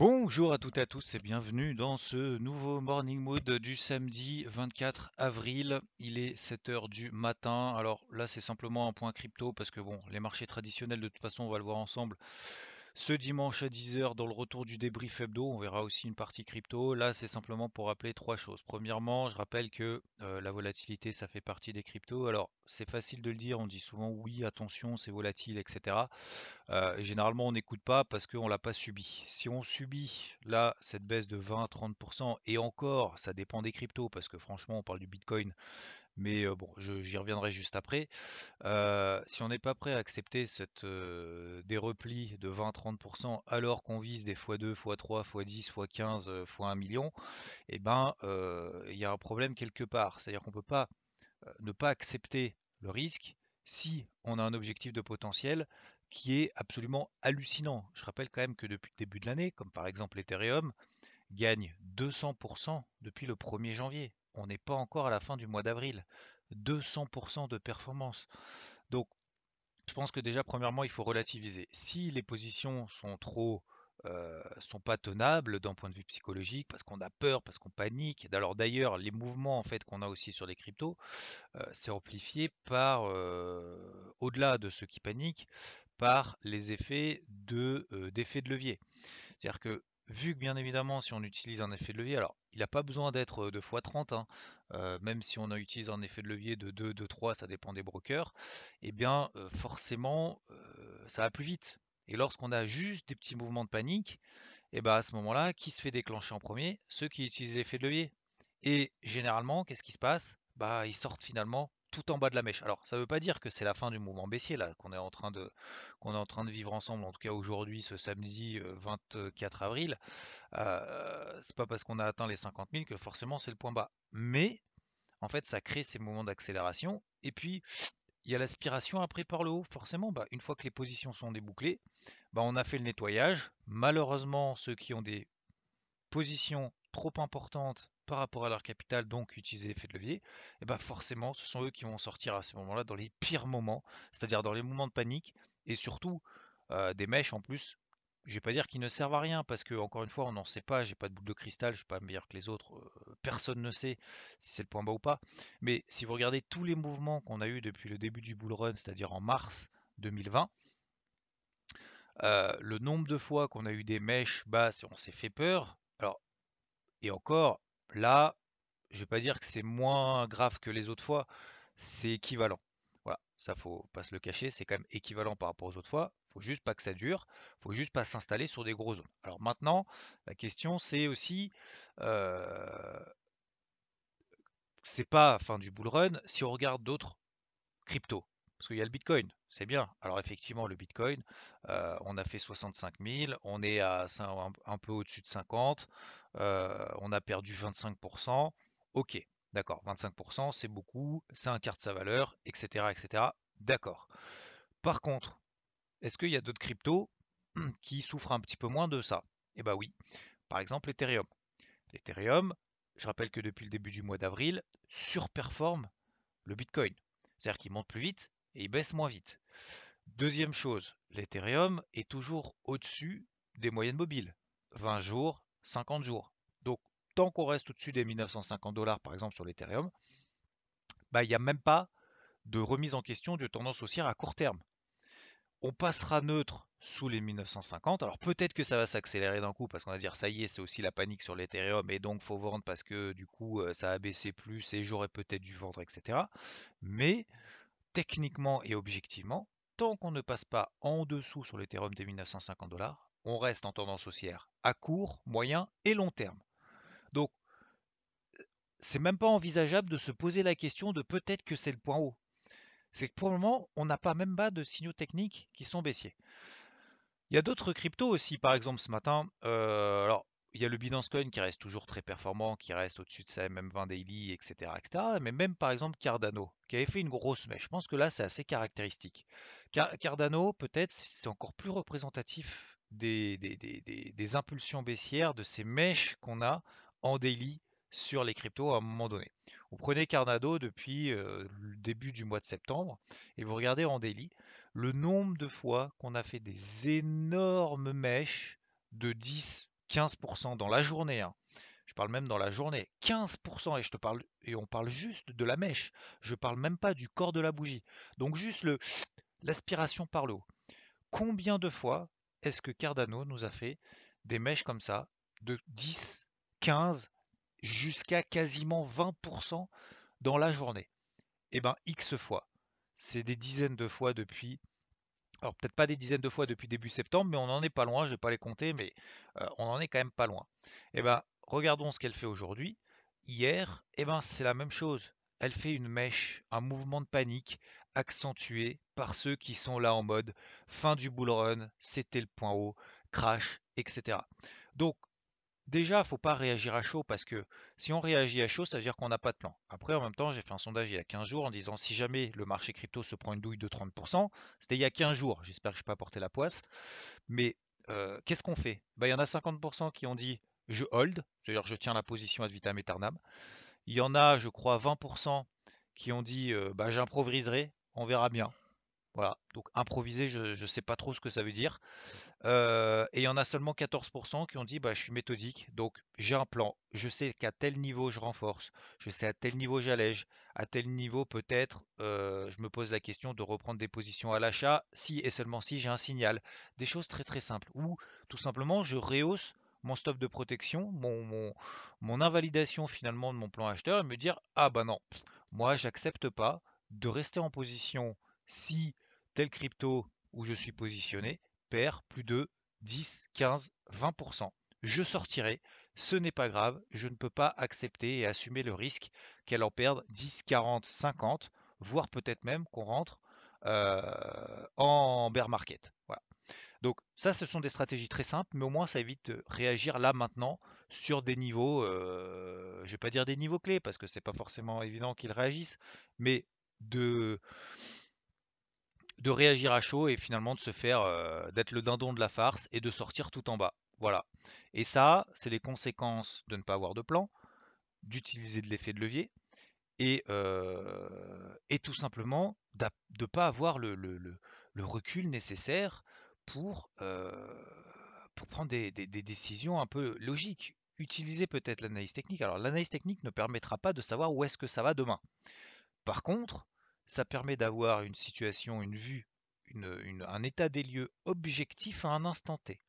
Bonjour à toutes et à tous et bienvenue dans ce nouveau Morning Mood du samedi 24 avril. Il est 7h du matin. Alors là, c'est simplement un point crypto parce que bon, les marchés traditionnels, de toute façon, on va le voir ensemble, ce dimanche à 10h dans le retour du débrief hebdo. On verra aussi une partie crypto. Là, c'est simplement pour rappeler trois choses. Premièrement, je rappelle que euh, la volatilité, ça fait partie des cryptos. Alors, c'est facile de le dire. On dit souvent oui, attention, c'est volatile, etc. Euh, généralement, on n'écoute pas parce qu'on ne l'a pas subi. Si on subit là cette baisse de 20-30%, et encore, ça dépend des cryptos, parce que franchement, on parle du Bitcoin, mais bon, j'y reviendrai juste après. si on n'est pas prêt à accepter cette, des replis de 20-30% alors qu'on vise des x2, x3, x10, x15, x1 million, eh ben il y a un problème quelque part. C'est-à-dire qu'on ne peut pas ne pas accepter le risque si on a un objectif de potentiel qui est absolument hallucinant. Je rappelle quand même que depuis le début de l'année, comme par exemple Ethereum, gagne 200% depuis le 1er janvier on n'est pas encore à la fin du mois d'avril. 200% de performance. Donc, je pense que déjà, premièrement, il faut relativiser. Si les positions sont trop euh, sont pas tenables d'un point de vue psychologique parce qu'on a peur, parce qu'on panique. Alors d'ailleurs, les mouvements en fait qu'on a aussi sur les cryptos, euh, c'est amplifié par euh, au-delà de ceux qui paniquent, par les effets de d'effet de levier. C'est-à-dire que vu que bien évidemment, si on utilise un effet de levier, alors il n'a pas besoin d'être de x30, hein, même si on utilise un effet de levier de 2, de 3, ça dépend des brokers, et eh bien forcément ça va plus vite. Et lorsqu'on a juste des petits mouvements de panique, et eh bien à ce moment-là, qui se fait déclencher en premier? Ceux qui utilisent l'effet de levier. Et généralement, qu'est-ce qui se passe? Bah ils sortent finalement tout en bas de la mèche. Alors, ça ne veut pas dire que c'est la fin du mouvement baissier là qu'on est en train de qu'on est en train de vivre ensemble, en tout cas aujourd'hui, ce samedi 24 avril. Euh, c'est pas parce qu'on a atteint les 50 000 que forcément c'est le point bas. Mais en fait, ça crée ces moments d'accélération. Et puis, il y a l'aspiration après par le haut. Forcément, bah, une fois que les positions sont débouclées, bah, on a fait le nettoyage. Malheureusement, ceux qui ont des positions trop importantes par rapport à leur capital, donc utiliser l'effet de levier, et eh ben forcément, ce sont eux qui vont sortir à ces moments-là dans les pires moments, c'est-à-dire dans les moments de panique, et surtout euh, des mèches en plus. Je vais pas dire qu'ils ne servent à rien parce que encore une fois, on n'en sait pas. J'ai pas de boule de cristal, je suis pas meilleur que les autres. Euh, personne ne sait si c'est le point bas ou pas. Mais si vous regardez tous les mouvements qu'on a eu depuis le début du bull run, c'est-à-dire en mars 2020, euh, le nombre de fois qu'on a eu des mèches basses on s'est fait peur. Et encore, Là, je vais pas dire que c'est moins grave que les autres fois, c'est équivalent. Voilà, ça faut pas se le cacher, c'est quand même équivalent par rapport aux autres fois. Faut juste pas que ça dure, faut juste pas s'installer sur des gros zones. Alors maintenant, la question c'est aussi, euh, c'est pas fin du bull run si on regarde d'autres cryptos. Parce qu'il y a le Bitcoin, c'est bien. Alors effectivement, le Bitcoin, euh, on a fait 65 000, on est à un peu au-dessus de 50. Euh, on a perdu 25%. Ok, d'accord, 25%, c'est beaucoup, c'est un quart de sa valeur, etc. etc. D'accord. Par contre, est-ce qu'il y a d'autres cryptos qui souffrent un petit peu moins de ça? Eh bien oui. Par exemple, Ethereum. L'Ethereum, je rappelle que depuis le début du mois d'avril, surperforme le Bitcoin. C'est-à-dire qu'il monte plus vite et il baisse moins vite. Deuxième chose, l'Ethereum est toujours au-dessus des moyennes mobiles. 20 jours, 50 jours. Donc, tant qu'on reste au-dessus des 1950 dollars, par exemple, sur l'Ethereum, bah, il n'y a même pas de remise en question de tendance haussière à court terme. On passera neutre sous les 1950. Alors peut-être que ça va s'accélérer d'un coup parce qu'on va dire ça y est, c'est aussi la panique sur l'Ethereum et donc faut vendre parce que du coup euh, ça a baissé plus et j'aurais peut-être dû vendre, etc. Mais techniquement et objectivement, tant qu'on ne passe pas en dessous sur l'Ethereum des 1950 dollars, on reste en tendance haussière à court, moyen et long terme. Donc, c'est même pas envisageable de se poser la question de peut-être que c'est le point haut. C'est que pour le moment, on n'a pas même pas de signaux techniques qui sont baissiers. Il y a d'autres cryptos aussi, par exemple ce matin, euh, alors il y a le Binance Coin qui reste toujours très performant, qui reste au-dessus de sa MM20 daily, etc., etc. Mais même par exemple Cardano, qui avait fait une grosse mèche. Je pense que là c'est assez caractéristique. Cardano, peut-être, c'est encore plus représentatif des, impulsions baissières, de ces mèches qu'on a en daily sur les cryptos à un moment donné. Vous prenez Cardano depuis euh, le début du mois de septembre et vous regardez en daily le nombre de fois qu'on a fait des énormes mèches de 10, 15% dans la journée. Hein. Je parle même dans la journée. 15% et on parle juste de la mèche. Je parle même pas du corps de la bougie. Donc juste l'aspiration par le. Combien de fois est-ce que Cardano nous a fait des mèches comme ça de 10, 15 jusqu'à quasiment 20% dans la journée? Eh ben X fois. C'est des dizaines de fois depuis alors peut-être pas des dizaines de fois depuis début septembre, mais on n'en est pas loin, je ne vais pas les compter, mais on en est quand même pas loin. Eh ben, regardons ce qu'elle fait aujourd'hui. Hier, eh ben, c'est la même chose. Elle fait une mèche, un mouvement de panique accentué par ceux qui sont là en mode fin du bull run, c'était le point haut, crash, etc. Donc Déjà, faut pas réagir à chaud parce que si on réagit à chaud, ça veut dire qu'on n'a pas de plan. Après, en même temps, j'ai fait un sondage il y a 15 jours en disant si jamais le marché crypto se prend une douille de 30%, c'était il y a 15 jours, j'espère que je n'ai pas porté la poisse. Mais euh, qu'est-ce qu'on fait? Bah, Il y en a 50% qui ont dit je hold, c'est-à-dire je tiens la position ad vitam aeternam. Il y en a, je crois, 20% qui ont dit euh, bah, j'improviserai, on verra bien. Voilà, donc improviser, je ne sais pas trop ce que ça veut dire. Euh, et il y en a seulement 14% qui ont dit bah, je suis méthodique, donc j'ai un plan. Je sais qu'à tel niveau je renforce, je sais à tel niveau j'allège, à tel niveau peut-être euh, je me pose la question de reprendre des positions à l'achat si et seulement si j'ai un signal. Des choses très très simples. Ou tout simplement je rehausse mon stop de protection, mon, invalidation finalement de mon plan acheteur et me dire ah bah non, moi j'accepte pas de rester en position si tel crypto où je suis positionné perd plus de 10, 15, 20%. Je sortirai, ce n'est pas grave, je ne peux pas accepter et assumer le risque qu'elle en perde 10, 40, 50, voire peut-être même qu'on rentre euh, en bear market. Voilà. Donc ça, ce sont des stratégies très simples, mais au moins ça évite de réagir là maintenant sur des niveaux, euh, je ne vais pas dire des niveaux clés parce que c'est pas forcément évident qu'ils réagissent, mais de réagir à chaud et finalement de se faire euh, d'être le dindon de la farce et de sortir tout en bas. Voilà. Et ça, c'est les conséquences de ne pas avoir de plan, d'utiliser de l'effet de levier et, euh, tout simplement de ne pas avoir le, recul nécessaire pour, euh, prendre des, décisions un peu logiques. Utiliser peut-être l'analyse technique. Alors l'analyse technique ne permettra pas de savoir où est-ce que ça va demain. Par contre, ça permet d'avoir une situation, une vue, un état des lieux objectif à un instant T.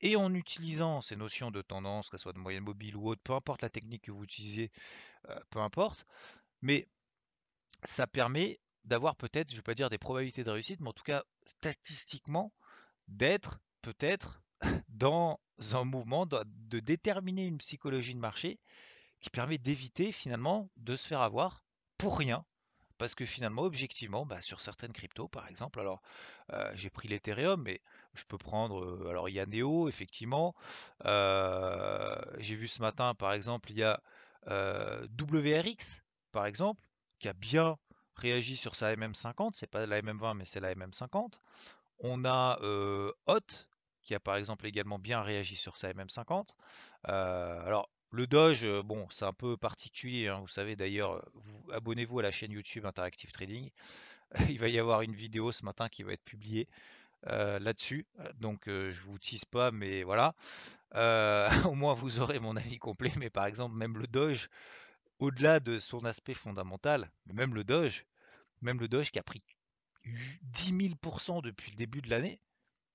Et en utilisant ces notions de tendance, que ce soit de moyenne mobile ou autre, peu importe la technique que vous utilisez, euh, peu importe, mais ça permet d'avoir peut-être, je ne vais pas dire des probabilités de réussite, mais en tout cas statistiquement, d'être peut-être dans un mouvement, de déterminer une psychologie de marché qui permet d'éviter finalement de se faire avoir pour rien parce que finalement, objectivement, bah, sur certaines cryptos, par exemple, alors j'ai pris l'Ethereum, mais je peux prendre, alors il y a Neo, effectivement. J'ai vu ce matin, par exemple, il y a WRX, par exemple, qui a bien réagi sur sa MM50. C'est pas la MM20, mais c'est la MM50. On a Hot, qui a par exemple également bien réagi sur sa MM50. alors, le Doge, euh, bon, c'est un peu particulier, hein, vous savez d'ailleurs, euh, abonnez-vous à la chaîne YouTube Interactive Trading. Il va y avoir une vidéo ce matin qui va être publiée euh, là-dessus, donc je vous tease pas, mais voilà. au moins vous aurez mon avis complet, mais par exemple, même le Doge, au-delà de son aspect fondamental, même le Doge, même le Doge qui a pris 10 000% depuis le début de l'année,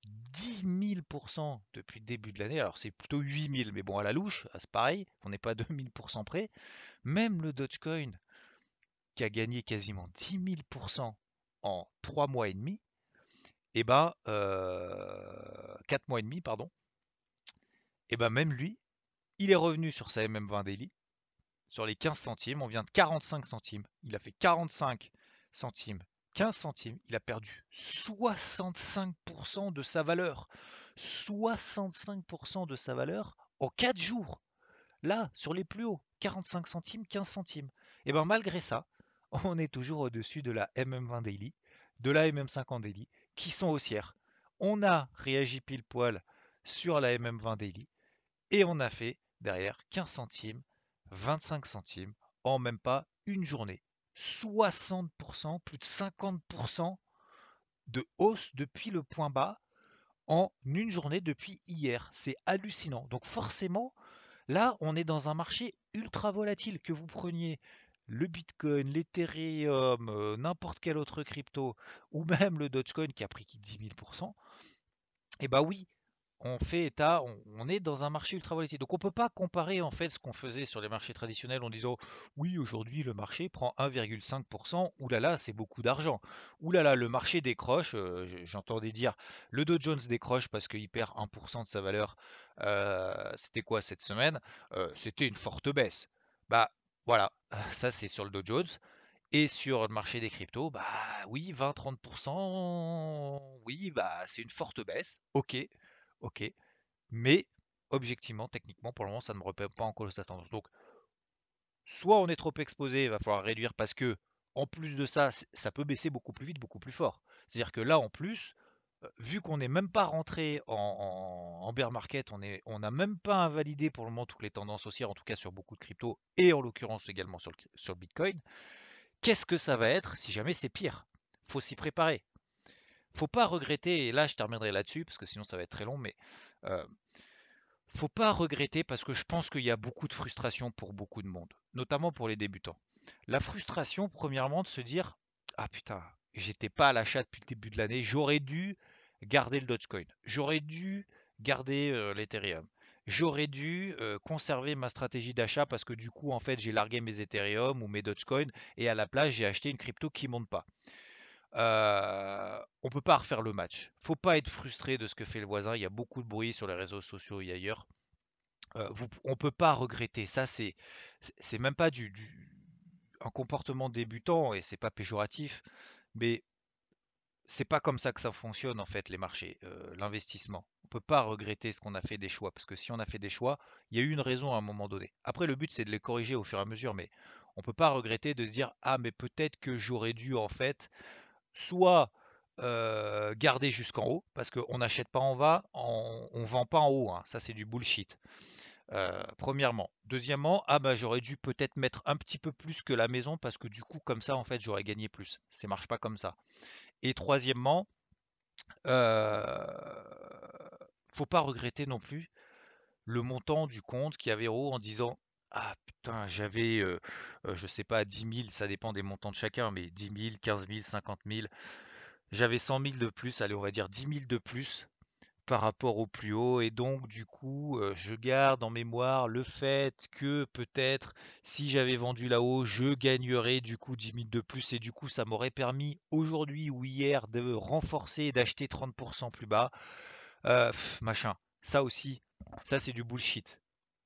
10 000% depuis le début de l'année. Alors c'est plutôt 8 000, mais bon, à la louche, c'est pareil, on n'est pas à 2000% près. Même le Dogecoin, qui a gagné quasiment 10 000% en 3 mois et demi, et eh ben, 4 euh, mois et demi, pardon, et eh ben même lui, il est revenu sur sa MM20 daily, sur les 15 centimes, on vient de 45 centimes, il a fait 45 centimes 15 centimes, il a perdu 65% de sa valeur. 65% de sa valeur en 4 jours. Là, sur les plus hauts, 45 centimes, 15 centimes. Et bien malgré ça, on est toujours au-dessus de la MM20 Daily, de la MM50 Daily, qui sont haussières. On a réagi pile poil sur la MM20 Daily et on a fait derrière 15 centimes, 25 centimes en même pas une journée. 60%, plus de 50% de hausse depuis le point bas en une journée depuis hier. C'est hallucinant. Donc forcément, là, on est dans un marché ultra volatile. Que vous preniez le Bitcoin, l'Ethereum, euh, n'importe quel autre crypto, ou même le Dogecoin qui a pris 10 000%, et bah oui, on fait état, on, est dans un marché ultra volatile. Donc on ne peut pas comparer en fait ce qu'on faisait sur les marchés traditionnels en disant oui aujourd'hui le marché prend 1,5%, oulala c'est beaucoup d'argent. Oulala le marché décroche, euh, j'entendais dire le Dow Jones décroche parce qu'il perd 1% de sa valeur. Euh, c'était quoi cette semaine? Euh, C'était une forte baisse. Bah voilà, ça c'est sur le Dow Jones. Et sur le marché des cryptos, bah oui, 20-30%, oui, bah c'est une forte baisse. Ok, ok. Mais objectivement, techniquement, pour le moment, ça ne me repère pas en cause d'attente. Donc, soit on est trop exposé, il va falloir réduire parce que, en plus de ça, ça peut baisser beaucoup plus vite, beaucoup plus fort. C'est-à-dire que là, en plus, vu qu'on n'est même pas rentré en, bear market, on n'a même pas invalidé pour le moment toutes les tendances haussières, en tout cas sur beaucoup de cryptos, et en l'occurrence également sur le, Bitcoin, qu'est-ce que ça va être si jamais c'est pire? Faut s'y préparer faut pas regretter, et là je terminerai là-dessus parce que sinon ça va être très long, mais euh, faut pas regretter parce que je pense qu'il y a beaucoup de frustration pour beaucoup de monde, notamment pour les débutants. La frustration, premièrement, de se dire Ah putain, j'étais pas à l'achat depuis le début de l'année, j'aurais dû garder le Dogecoin, j'aurais dû garder euh, l'Ethereum, j'aurais dû euh, conserver ma stratégie d'achat parce que du coup, en fait, j'ai largué mes Ethereum ou mes Dogecoin et à la place, j'ai acheté une crypto qui monte pas. Euh, on peut pas refaire le match. Faut pas être frustré de ce que fait le voisin. Il y a beaucoup de bruit sur les réseaux sociaux et ailleurs. Euh, vous, on peut pas regretter. Ça, c'est même pas du, un comportement débutant et c'est pas péjoratif, mais c'est pas comme ça que ça fonctionne en fait les marchés, euh, l'investissement. On peut pas regretter ce qu'on a fait des choix parce que si on a fait des choix, il y a eu une raison à un moment donné. Après, le but c'est de les corriger au fur et à mesure, mais on peut pas regretter de se dire ah mais peut-être que j'aurais dû en fait soit garder jusqu'en haut, parce qu'on n'achète pas en bas, on, ne vend pas en haut, hein. ça c'est du bullshit. premièrement. Deuxièmement, ah bah j'aurais dû peut-être mettre un petit peu plus que la maison parce que du coup comme ça en fait j'aurais gagné plus. Ça marche pas comme ça. Et troisièmement, faut pas regretter non plus le montant du compte qui avait haut en disant ah putain, j'avais, je sais pas, 10 000, ça dépend des montants de chacun, mais 10 000, 15 000, 50 000. J'avais 100 000 de plus, allez, on va dire 10 000 de plus par rapport au plus haut. Et donc, du coup, je garde en mémoire le fait que peut-être si j'avais vendu là-haut, je gagnerais du coup 10 000 de plus. Et du coup, ça m'aurait permis aujourd'hui ou hier de renforcer et d'acheter 30% plus bas. machin. Ça aussi, ça c'est du bullshit.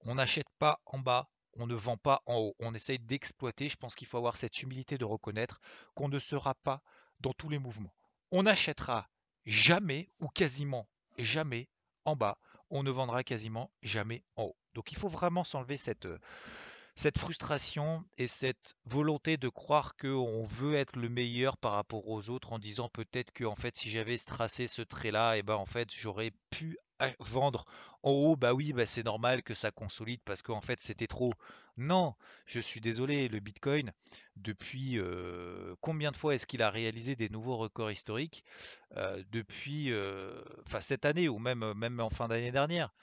On n'achète pas en bas, on ne vend pas en haut. On essaye d'exploiter. Je pense qu'il faut avoir cette humilité de reconnaître qu'on ne sera pas dans tous les mouvements. On n'achètera jamais ou quasiment jamais en bas. On ne vendra quasiment jamais en haut. Donc il faut vraiment s'enlever cette, euh, frustration et cette volonté de croire qu'on veut être le meilleur par rapport aux autres en disant peut-être que en fait si j'avais tracé ce trait là et eh ben en fait j'aurais pu vendre en haut, bah oui, bah c'est normal que ça consolide parce qu'en fait c'était trop. Non, je suis désolé, le Bitcoin, depuis combien de fois est-ce qu'il a réalisé des nouveaux records historiques depuis cette année ou même, même en fin d'année dernière?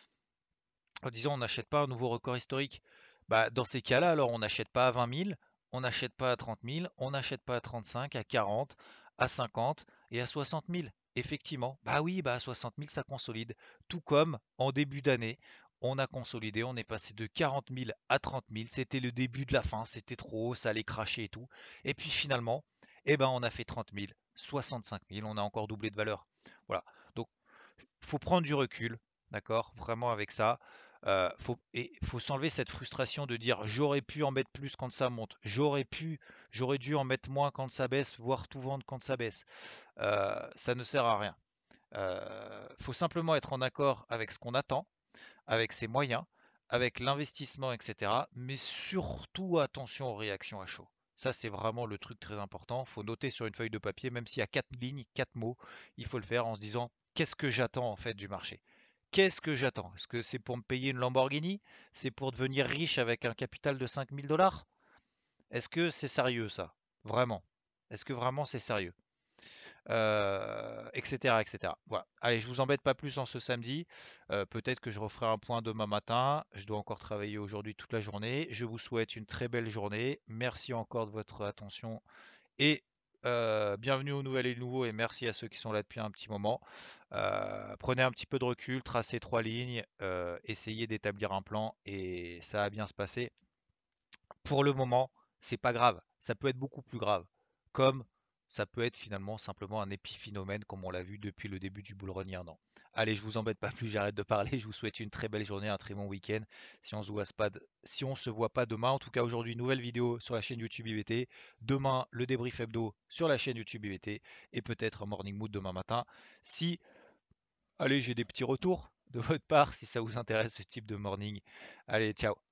En disant on n'achète pas un nouveau record historique. Bah, dans ces cas-là, alors on n'achète pas à 20 000, on n'achète pas à 30 000, on n'achète pas à 35, à 40, à 50 et à 60 000. Effectivement, bah oui, bah 60 000, ça consolide. Tout comme en début d'année, on a consolidé, on est passé de 40 000 à 30 000. C'était le début de la fin, c'était trop haut, ça allait cracher et tout. Et puis finalement, eh ben, on a fait 30 000, 65 000, on a encore doublé de valeur. Voilà. Donc, faut prendre du recul, d'accord Vraiment avec ça. Euh, faut, s'enlever cette frustration de dire j'aurais pu en mettre plus quand ça monte, j'aurais pu, j'aurais dû en mettre moins quand ça baisse, voire tout vendre quand ça baisse. Euh, ça ne sert à rien. Euh, faut simplement être en accord avec ce qu'on attend, avec ses moyens, avec l'investissement, etc. Mais surtout attention aux réactions à chaud. Ça, c'est vraiment le truc très important. Il faut noter sur une feuille de papier, même s'il y a quatre lignes, quatre mots, il faut le faire en se disant qu'est-ce que j'attends en fait du marché? Qu'est-ce que j'attends? Est-ce que c'est pour me payer une Lamborghini? C'est pour devenir riche avec un capital de 5000 dollars? Est-ce que c'est sérieux ça? Vraiment Est-ce que vraiment c'est sérieux? Etc., etc. Voilà. Allez, je vous embête pas plus en ce samedi. Peut-être que je referai un point demain matin. Je dois encore travailler aujourd'hui toute la journée. Je vous souhaite une très belle journée. Merci encore de votre attention et bienvenue aux nouvelles et nouveaux et merci à ceux qui sont là depuis un petit moment. prenez un petit peu de recul, tracez trois lignes, essayez d'établir un plan et ça va bien se passer. Pour le moment, c'est pas grave. Ça peut être beaucoup plus grave. Comme ça peut être finalement simplement un épiphénomène comme on l'a vu depuis le début du bull. Allez, je vous embête pas plus, j'arrête de parler. Je vous souhaite une très belle journée, un très bon week-end. Si on se voit pas, si on se voit pas demain, en tout cas aujourd'hui, nouvelle vidéo sur la chaîne YouTube IVT. Demain, le débrief hebdo sur la chaîne YouTube IVT et peut-être un morning mood demain matin. Si, allez, j'ai des petits retours de votre part si ça vous intéresse ce type de morning. Allez, ciao.